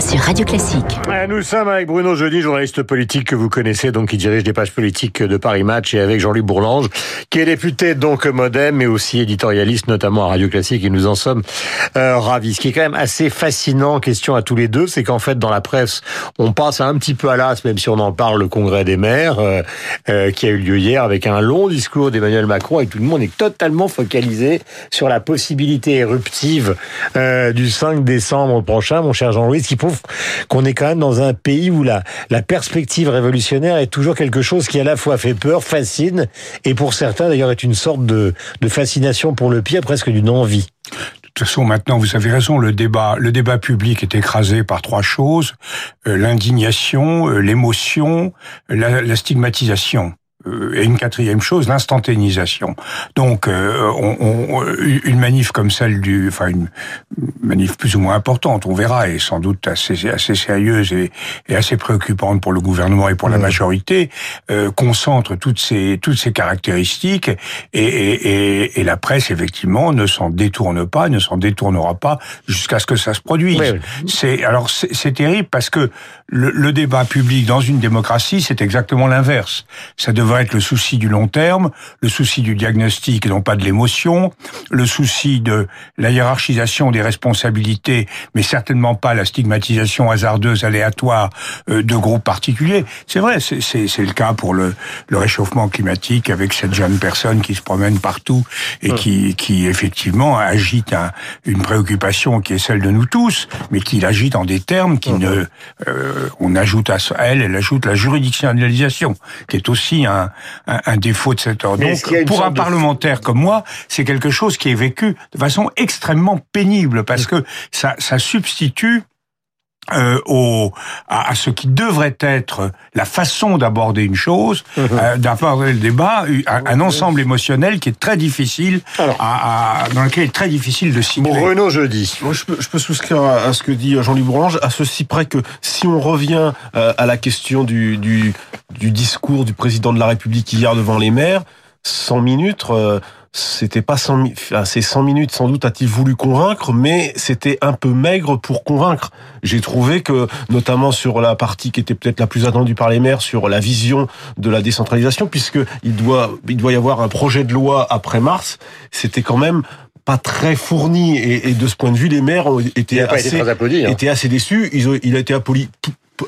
sur Radio Classique. Nous sommes avec Bruno Jeudi, journaliste politique que vous connaissez, donc qui dirige des pages politiques de Paris Match, et avec Jean-Luc Bourlange, qui est député donc Modem, mais aussi éditorialiste, notamment à Radio Classique, et nous en sommes euh, ravis. Ce qui est quand même assez fascinant, question à tous les deux, c'est qu'en fait, dans la presse, on passe un petit peu à l'as, même si on en parle, le congrès des maires, euh, euh, qui a eu lieu hier, avec un long discours d'Emmanuel Macron, et tout le monde est totalement focalisé sur la possibilité éruptive du 5 décembre prochain, mon cher Jean-Louis, qui qu'on est quand même dans un pays où la, perspective révolutionnaire est toujours quelque chose qui à la fois fait peur, fascine, et pour certains d'ailleurs est une sorte de, fascination pour le pire, presque d'une envie. De toute façon, maintenant, vous avez raison, le débat, public est écrasé par trois choses euh, l'indignation, euh, l'émotion, la stigmatisation. Euh, et une quatrième chose, l'instantanéisation. Donc, euh, on, on, une manif comme celle du, enfin une manif plus ou moins importante, on verra, et sans doute assez assez sérieuse et, et assez préoccupante pour le gouvernement et pour la majorité, euh, concentre toutes ces toutes ces caractéristiques, et, et, et, et la presse effectivement ne s'en détourne pas, ne s'en détournera pas jusqu'à ce que ça se produise. Oui, oui. C'est alors c'est terrible parce que le, le débat public dans une démocratie, c'est exactement l'inverse. Ça devrait être le souci du long terme, le souci du diagnostic et non pas de l'émotion, le souci de la hiérarchisation des responsabilités, mais certainement pas la stigmatisation hasardeuse, aléatoire euh, de groupes particuliers. C'est vrai, c'est- le cas pour le, le réchauffement climatique avec cette jeune personne qui se promène partout et qui, qui effectivement agite un- une préoccupation qui est celle de nous tous, mais qui l'agite en des termes qui ne... euh, on ajoute à elle, elle ajoute la juridictionnalisation, qui est aussi un, un, un défaut de cet ordre. Donc, pour un de- parlementaire comme moi, c'est quelque chose qui est vécu de façon extrêmement pénible, parce que ça, ça substitue euh, au, à, à ce qui devrait être la façon d'aborder une chose, euh, d'aborder le débat, un, un ensemble émotionnel qui est très difficile, Alors. à, à- dans lequel il est très difficile de situer. Bruno Jeudi. Moi, je peux, je peux souscrire à, à ce que dit Jean-Luc Bourlange, à ceci près que si on revient euh, à la question du, du, du discours du président de la République hier devant les maires, 100 minutes, euh, c'était pas 100, mi- enfin, ces 100 minutes, sans doute a-t-il voulu convaincre, mais c'était un peu maigre pour convaincre. J'ai trouvé que, notamment sur la partie qui était peut-être la plus attendue par les maires, sur la vision de la décentralisation, puisque il doit, il doit y avoir un projet de loi après mars, c'était quand même pas très fourni et, et de ce point de vue les maires ont été assez hein. étaient assez déçus. Ils ont, il a été appoli-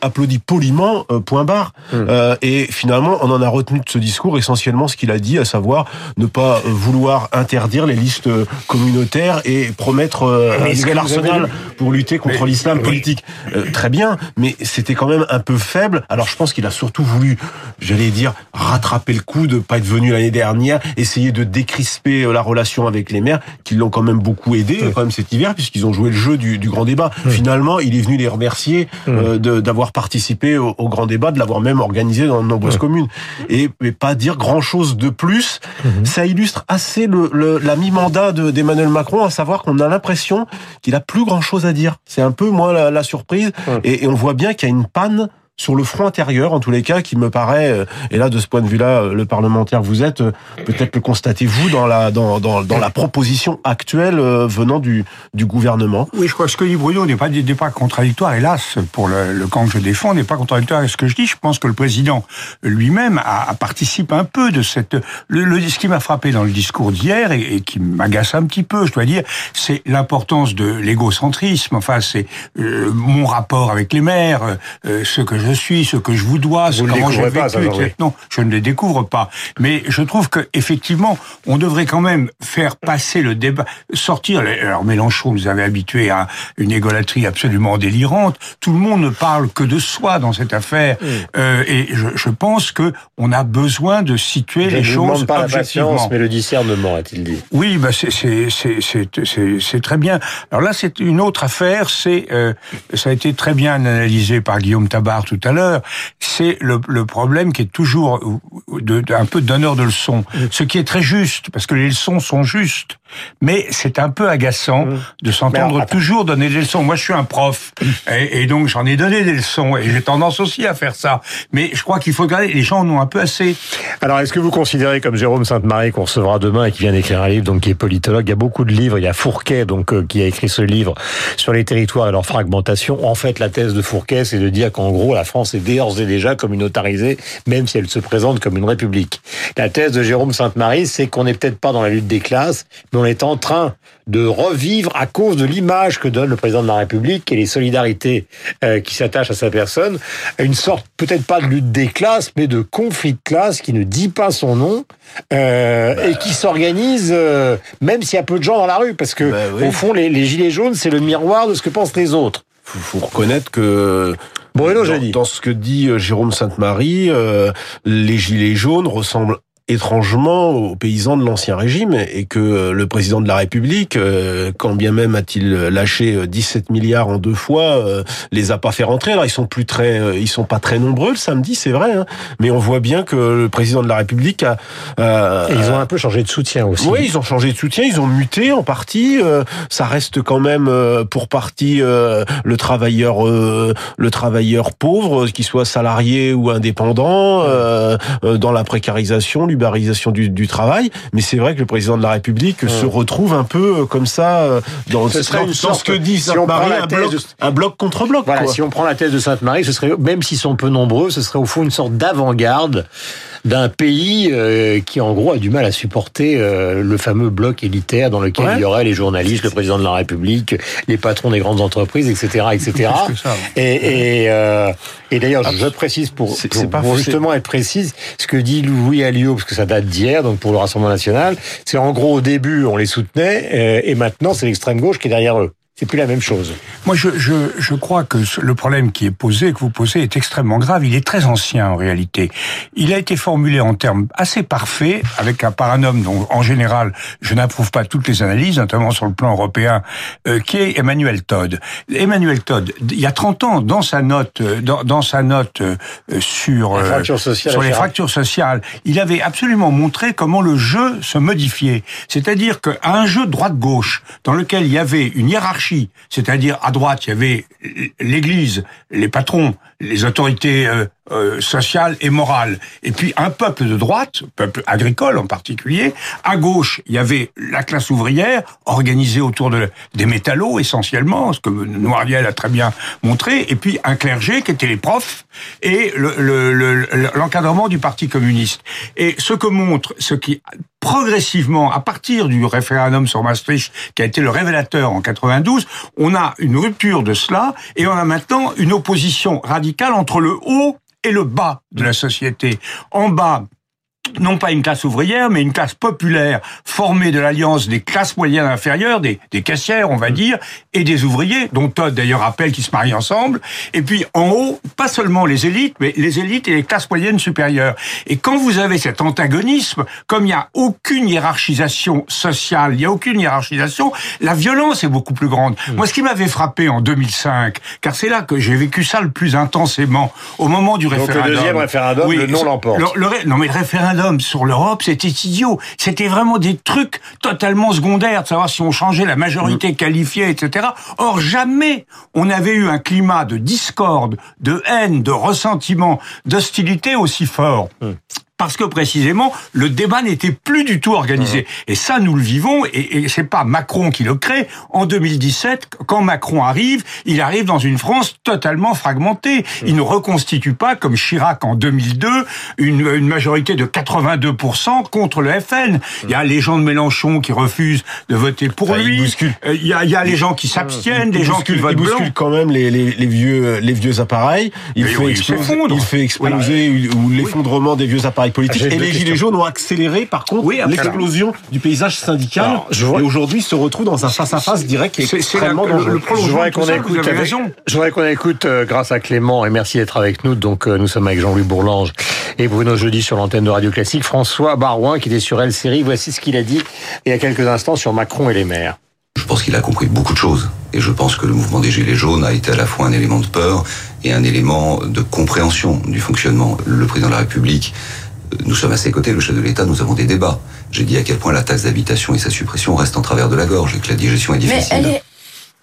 applaudi poliment, euh, point barre. Hmm. Euh, et finalement, on en a retenu de ce discours essentiellement ce qu'il a dit, à savoir ne pas euh, vouloir interdire les listes communautaires et promettre euh, un nouvel avez arsenal pour lutter contre Mais- l'islam politique. Très bien, mais c'était quand même un peu faible. Alors je pense qu'il a surtout voulu, j'allais dire, rattraper le coup de pas être venu l'année dernière, essayer de décrisper la relation avec les maires, qui l'ont quand même beaucoup aidé quand même cet hiver, puisqu'ils ont joué le jeu du, du grand débat. Finalement, il est venu les remercier euh, de- d'avoir participé au, au grand débat, de l'avoir même organisé dans de nombreuses communes. Et pas dire grand chose de plus. Ça illustre assez le, le- la mi-mandat de- d'Emmanuel Macron, à savoir qu'on a l'impression qu'il a plus grand chose à dire. C'est un peu moi la, la surprise. Ouais. Et, et on voit bien qu'il y a une panne sur le front intérieur, en tous les cas, qui me paraît, euh, et là, de ce point de vue-là, euh, le parlementaire vous êtes, euh, peut-être le constatez-vous dans la, dans, dans, dans la proposition actuelle venant du, du gouvernement. Oui, je crois que ce que dit Bruno n'est pas, n'est pas contradictoire, hélas, pour le, camp que je défends, n'est pas contradictoire avec ce que je dis. Je pense que le président lui-même a, a participé un peu de cette... Le, le- ce qui m'a frappé dans le discours d'hier et, et qui m'agace un petit peu, je dois dire, c'est l'importance de l'égocentrisme. Enfin, c'est euh, mon rapport avec les maires, euh, ce que je suis, ce que je vous dois, ce Vous comment j'ai pas, ça, vécu, etc. Non, je ne les découvre pas. Mais je trouve que effectivement, on devrait quand même faire passer le débat, sortir. Alors Mélenchon nous avait habitués à une égolaterie absolument délirante. Tout le monde ne parle que de soi dans cette affaire. Euh, et je, je pense que on a besoin de situer Je les choses pas la objectivement. patience, mais le discernement, a-t-il dit. Oui, bah c'est très bien. Alors là, c'est une autre affaire. C'est euh, ça a été très bien analysé par Guillaume Tabar tout tout à l'heure, c'est le, le, problème qui est toujours de, un peu donneur de leçons. Ce qui est très juste, parce que les leçons sont justes. Mais c'est un peu agaçant mmh. de s'entendre toujours donner des leçons. Moi, je suis un prof, et, et donc j'en ai donné des leçons, et j'ai tendance aussi à faire ça. Mais je crois qu'il faut garder, les gens en ont un peu assez. Alors, est-ce que vous considérez, comme Jérôme Sainte-Marie, qu'on recevra demain et qui vient d'écrire un livre, donc qui est politologue, il y a beaucoup de livres, il y a Fourquet, donc euh, qui a écrit ce livre sur les territoires et leur fragmentation. En fait, la thèse de Fourquet, c'est de dire qu'en gros, la France est d'ores et déjà communautarisée, même si elle se présente comme une république. La thèse de Jérôme Sainte-Marie, c'est qu'on n'est peut-être pas dans la lutte des classes, mais on est en train de revivre à cause de l'image que donne le président de la République et les solidarités euh, qui s'attachent à sa personne, une sorte peut-être pas de lutte des classes, mais de conflit de classe qui ne dit pas son nom euh, bah. et qui s'organise euh, même s'il y a peu de gens dans la rue, parce que bah au fond les, gilets jaunes c'est le miroir de ce que pensent les autres. Faut, faut reconnaître que Bruno, dans, dans, ce que dit Jérôme Sainte-Marie, les gilets jaunes ressemblent étrangement aux paysans de l'ancien régime et que euh, le président de la République, euh, quand bien même a-t-il lâché 17 euh, milliards en deux fois, les a pas fait rentrer. Alors ils sont plus très, ils sont pas très nombreux le samedi, c'est vrai, hein, mais on voit bien que le président de la République a. et ils ont un peu changé de soutien aussi. Oui, ils ont changé de soutien, ils ont muté en partie. ça reste quand même pour partie le travailleur, le travailleur pauvre, qu'il soit salarié ou indépendant, dans la précarisation, du, du, travail, mais c'est vrai que le président de la République se retrouve un peu euh, comme ça euh, dans, ce, ce que dit Sainte-Marie, un, bloc, un bloc contre bloc. Voilà, si on prend la thèse de Sainte-Marie, ce serait, même s'ils sont peu nombreux, ce serait au fond une sorte d'avant-garde d'un pays euh, qui en gros a du mal à supporter euh, le fameux bloc élitaire dans lequel il y aurait les journalistes, le président de la République, les patrons des grandes entreprises, etc., etc. Et, et, euh, et d'ailleurs, je, précise pour, pour, justement être précise, ce que dit Louis Alliot, parce que ça date d'hier, donc pour le Rassemblement national, c'est en gros au début on les soutenait et maintenant c'est l'extrême gauche qui est derrière eux c'est plus la même chose. Moi, je, je, je crois que le problème qui est posé, que vous posez, est extrêmement grave. Il est très ancien en réalité. Il a été formulé en termes assez parfaits, avec un, par un homme dont, en général, je n'approuve pas toutes les analyses, notamment sur le plan européen, euh, qui est Emmanuel Todd. Emmanuel Todd, il y a 30 ans, dans sa note, euh, dans, dans sa note euh, sur, sur les fractures sociales, il avait absolument montré comment le jeu se modifiait. C'est-à-dire qu'à un jeu droite-gauche, dans lequel il y avait une hiérarchie c'est-à-dire à droite, il y avait l'Église, les patrons, les autorités euh, sociales et morales, et puis un peuple de droite, peuple agricole en particulier. À gauche, il y avait la classe ouvrière, organisée autour de, des métallos essentiellement, ce que Noiriel a très bien montré, et puis un clergé qui était les profs et l'encadrement le, du Parti communiste. Et ce que montre, ce qui progressivement, à partir du référendum sur Maastricht, qui a été le révélateur en 92, on a une rupture de cela et on a maintenant une opposition radicale entre le haut et le bas de la société. En bas, non pas une classe ouvrière, mais une classe populaire formée de l'alliance des classes moyennes inférieures, des, des caissières, on va mm. dire, et des ouvriers, dont Todd d'ailleurs rappelle qu'ils se marient ensemble. Et puis en haut, pas seulement les élites, mais les élites et les classes moyennes supérieures. Et quand vous avez cet antagonisme, comme il n'y a aucune hiérarchisation sociale, il n'y a aucune hiérarchisation, la violence est beaucoup plus grande. Mm. Moi, ce qui m'avait frappé en 2005, car c'est là que j'ai vécu ça le plus intensément, au moment du référendum. le deuxième référendum, le non l'emporte. non, mais le référendum sur l'Europe, c'était idiot. C'était vraiment des trucs totalement secondaires, de savoir si on changeait la majorité mm. qualifiée, etc. Or, jamais on avait eu un climat de discorde, de haine, de ressentiment, d'hostilité aussi fort. Parce que précisément le débat n'était plus du tout organisé. Et ça, nous le vivons, et, et c'est pas Macron qui le crée. En 2017, quand Macron arrive, il arrive dans une France totalement fragmentée. Il ne reconstitue pas, comme Chirac en 2002, une, une majorité de 82% contre le FN. Il y a les gens de Mélenchon qui refusent de voter pour lui. Euh, il, y a, il y a les gens qui s'abstiennent, des gens qui votent il bouscule quand même les, les, les, vieux les vieux appareils. Il, fait, exploser, il fait exploser l'effondrement des vieux appareils politique. Et les Gilets jaunes ont accéléré, par contre, l'explosion du paysage syndical. je Et aujourd'hui, se retrouve dans un face-à-face direct qui est, extrêmement dangereux. je voudrais qu'on écoute, je voudrais qu'on écoute, grâce à Clément, et merci d'être avec nous. Donc, euh, nous sommes avec Jean-Louis Bourlange et Bruno Jeudi sur l'antenne de Radio Classique. François Barouin, qui était sur Elle Série. Voici ce qu'il a dit il y a quelques instants sur Macron et les maires. pense qu'il a compris beaucoup de choses. Et je pense que le mouvement des Gilets jaunes a été à la fois un élément de peur et un élément de compréhension du fonctionnement. Le président de la République, nous sommes à ses côtés, le chef de l'État, nous avons des débats. J'ai dit à quel point la taxe d'habitation et sa suppression restent en travers de la gorge et que la digestion est difficile. Mais elle est,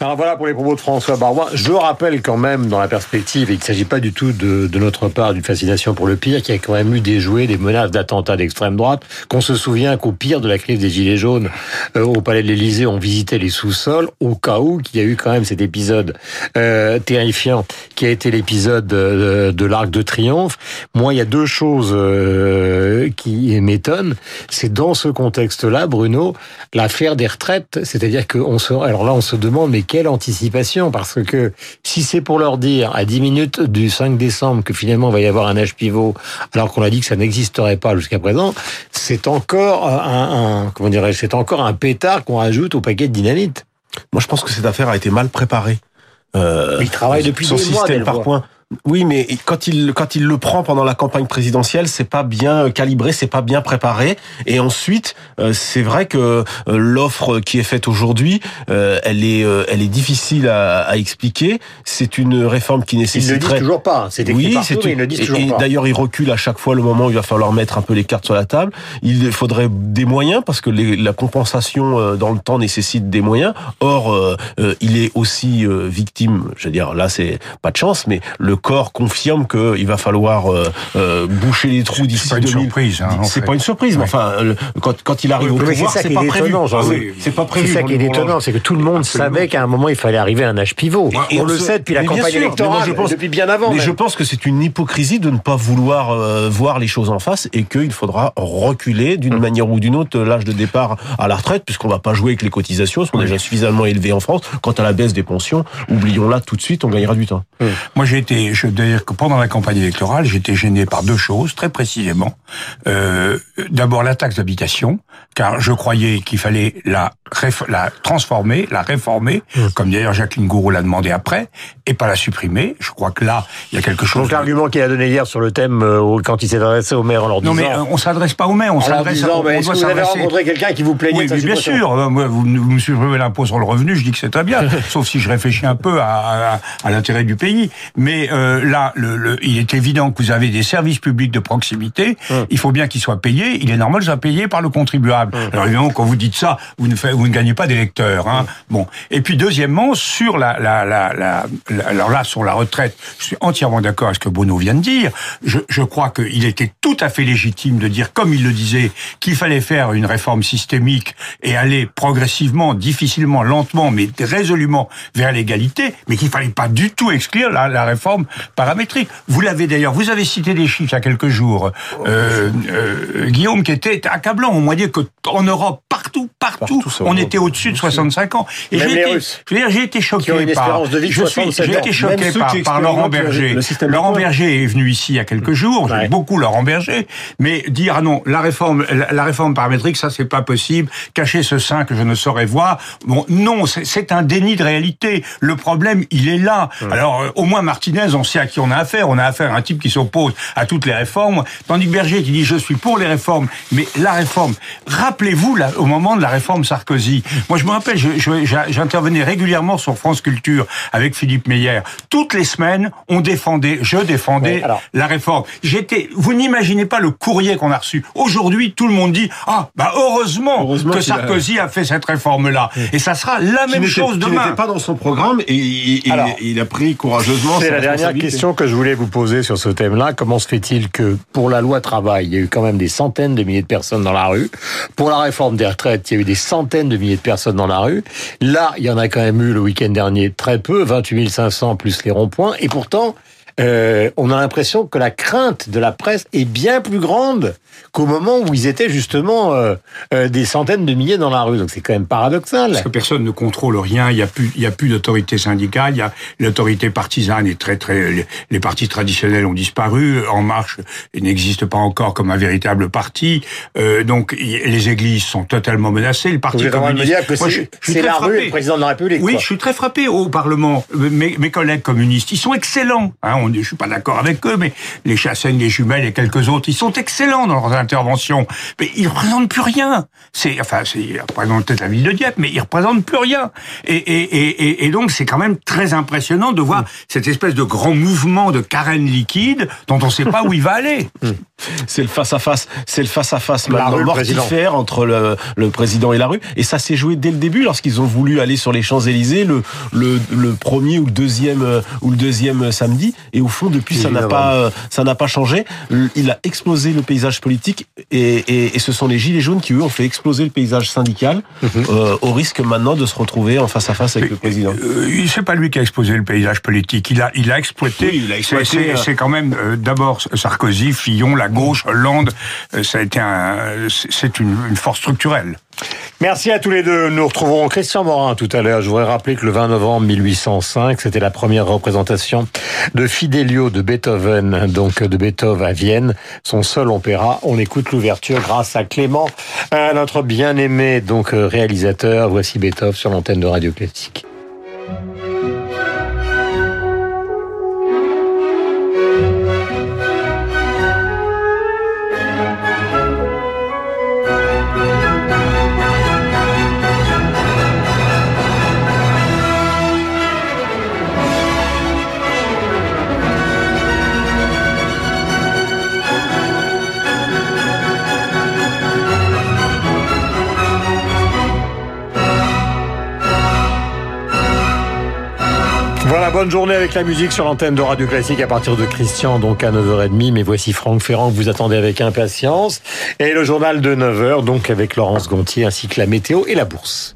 Alors voilà pour les propos de François Barois. Je rappelle quand même dans la perspective, et qu'il ne s'agit pas du tout de, de notre part d'une fascination pour le pire, qu'il y a quand même eu des jouets, des menaces d'attentats d'extrême droite, qu'on se souvient qu'au pire de la crise des Gilets jaunes, euh, au Palais de l'Élysée, on visitait les sous-sols, au cas où qu'il y a eu quand même cet épisode euh, terrifiant qui a été l'épisode de, de l'Arc de Triomphe. Moi, il y a deux choses euh, qui m'étonnent. C'est dans ce contexte-là, Bruno, l'affaire des retraites. C'est-à-dire qu'on se, alors là, on se demande, mais quelle anticipation Parce que si c'est pour leur dire à 10 minutes du 5 décembre que finalement il va y avoir un âge pivot, alors qu'on a dit que ça n'existerait pas jusqu'à présent, c'est encore un, un comment dirais c'est encore un pétard qu'on ajoute au paquet de dynamite. Moi, je pense que cette affaire a été mal préparée. Euh, Il travaille depuis son des mois, système par point. Oui, mais quand il quand il le prend pendant la campagne présidentielle, c'est pas bien calibré, c'est pas bien préparé. Et ensuite, euh, c'est vrai que euh, l'offre qui est faite aujourd'hui, euh, elle est elle est difficile à, à expliquer. C'est une réforme qui Il ne dit nécessiterait toujours pas. C'est oui, partout, c'est mais ne toujours et pas. d'ailleurs, il recule à chaque fois le moment où il va falloir mettre un peu les cartes sur la table. Il faudrait des moyens parce que les- la compensation dans le temps nécessite des moyens. Or, euh, il est aussi victime. Je veux dire, là, c'est pas de chance, mais le corps confirme qu'il va falloir euh, euh, boucher les trous d'ici C'est pas une 2000. surprise, hein, c'est pas une surprise, mais enfin, le- quand, quand il arrive au Oui, pouvoir, c'est ça c'est qui pas est prévu. Ah C'est pas prévu. C'est ça qui est Jean-Luc étonnant, Bourlange. c'est que tout le monde Absolument. savait qu'à un moment il fallait arriver à un âge pivot. Et on, le sait depuis la campagne sûr, électorale, je pense- depuis bien avant. Mais même. je pense que c'est une hypocrisie de ne pas vouloir euh, voir les choses en face et qu'il faudra reculer d'une Hum. manière ou d'une autre l'âge de départ à la retraite, puisqu'on va pas jouer avec les cotisations, elles sont déjà suffisamment élevées en France. Quant à la baisse des pensions, oublions-la tout de suite, on gagnera du temps. Moi, j'ai été, je dois dire que pendant la campagne électorale, j'étais gêné par deux choses, très précisément. Euh, D'abord, la taxe d'habitation, car je croyais qu'il fallait la, la transformer, la réformer, comme d'ailleurs Jacqueline Gouraud l'a demandé après, et pas la supprimer. Je crois que là, il y a quelque chose... Donc l'argument qu'il a donné hier sur le thème euh, quand il s'est adressé au maire en leur disant, Non, mais euh, on s'adresse pas aux maires, on s'adresse à... on mais que vous avez rencontré quelqu'un qui vous plaignait Oui, de sa mais bien sûr. Euh, moi, Vous, vous me supprimez l'impôt sur le revenu, je dis que c'est très bien, sauf si je réfléchis un peu à, à, à l'intérêt du pays. Mais euh, là, le, le- il est évident que vous avez des services publics de proximité. Hum. Il faut bien qu'ils soient payés. Il est normal qu'ils soient payés par le contribuable. Alors évidemment, quand vous dites ça, vous ne, faites, vous ne gagnez pas d'électeurs. Hein. Bon. Et puis deuxièmement, sur la, la, la, la, la- alors là, sur la retraite, je suis entièrement d'accord avec ce que Bruno vient de dire. Je, je crois qu'il était tout à fait légitime de dire, comme il le disait, qu'il fallait faire une réforme systémique et aller progressivement, difficilement, lentement, mais résolument vers l'égalité, mais qu'il fallait pas du tout exclure la, la réforme paramétrique. Vous l'avez d'ailleurs, vous avez cité des chiffres il y a quelques jours, euh, euh, Guillaume, qui était accablant. On m'a dit que en Europe, partout, partout, Partout, ça on était au-dessus de 65 ans. Et Même j'ai les été, Russes. je veux dire, j'ai été choqué Qui ont une par, de vie de je suis, 67 j'ai été choqué par, par Laurent Berger. Laurent. Berger est venu ici il y a quelques jours. J'aime Ouais. beaucoup Laurent Berger, mais dire ah non, la réforme, la, la réforme paramétrique, ça c'est pas possible. Cacher ce sein que je ne saurais voir. Bon, non, c'est- c'est un déni de réalité. Le problème, il est là. Alors, euh, au moins Martinez, on sait à qui on a affaire. On a affaire à un type qui s'oppose à toutes les réformes, tandis que Berger qui dit je suis pour les réformes, mais la réforme. Rappelez-vous là, au moment de la réforme Sarkozy. Moi, je me rappelle, j'intervenais régulièrement sur France Culture avec Philippe Meyer. Toutes les semaines, on défendait, je défendais alors. la réforme. J'étais, vous n'imaginez pas le courrier qu'on a reçu. Aujourd'hui, tout le monde dit ah bah heureusement, Heureusement que Sarkozy a... fait cette réforme-là. Et ça sera la Qui même chose demain. n'était pas dans son programme et, Alors, il a pris courageusement C'est la dernière question que je voulais vous poser sur ce thème-là. Comment se fait-il que pour la loi travail, il y a eu quand même des centaines de milliers de personnes dans la rue Pour la réforme des retraites, il y a eu des centaines de milliers de personnes dans la rue. Là, il y en a quand même eu le week-end dernier très peu, 28 500 plus les ronds-points. Et pourtant, euh, on a l'impression que la crainte de la presse est bien plus grande qu'au moment où ils étaient justement euh, euh, des centaines de milliers dans la rue. Donc c'est quand même paradoxal. Parce que personne ne contrôle rien, il n'y a plus, il y a plus d'autorité syndicale, il y a l'autorité partisane est très très, les, les partis traditionnels ont disparu, En Marche n'existe pas encore comme un véritable parti, donc y- les églises sont totalement menacées, le parti Vous de me communiste. dire que Moi, je- je suis c'est très la rue frappé. et le président de la République. Oui, quoi. je suis très frappé au Parlement. Mes, mes collègues communistes, ils sont excellents. Hein, on on, je suis pas d'accord avec eux, mais les Chassaigne, les Jumelles et quelques autres, ils sont excellents dans leurs interventions. Mais ils représentent plus rien. C'est, enfin, c'est, ils représentent peut-être la ville de Dieppe, mais ils représentent plus rien. Et, et, et, et donc, c'est quand même très impressionnant de voir cette espèce de grand mouvement de carène liquide dont on sait pas où il va aller. C'est le face à face, c'est le face à face La maintenant rue, le président. mortifère entre le, le président et la rue. Et ça s'est joué dès le début lorsqu'ils ont voulu aller sur les Champs Élysées le, le le premier ou le deuxième euh, ou le deuxième samedi. Et au fond, depuis, ça n'a pas euh, ça n'a pas changé. Il a explosé le paysage politique et, et, et ce sont les gilets jaunes qui eux ont fait exploser le paysage syndical Mhm. euh, au risque maintenant de se retrouver en face à face avec le président. Euh, c'est pas lui qui a exposé le paysage politique. Il a, il a exploité. Oui, il a exploité, C'est- euh, quand même euh, d'abord Sarkozy, Fillon, la gauche, Hollande. euh, ça a été un, c'est- c'est une, une force structurelle. Merci à tous les deux. Nous retrouverons Christian Morin tout à l'heure. Je voudrais rappeler que le 20 novembre 1805, c'était la première représentation de Fidelio de Beethoven, donc de Beethoven à Vienne, son seul opéra. On écoute l'ouverture grâce à Clément, à notre bien-aimé donc euh, réalisateur. Voici Beethoven sur l'antenne de Radio Classique. Bonne journée avec la musique sur l'antenne de Radio Classique à partir de Christian, donc à 9h30. Mais voici Franck Ferrand que vous attendez avec impatience. Et le journal de 9h, donc avec Laurence Gontier, ainsi que la météo et la bourse.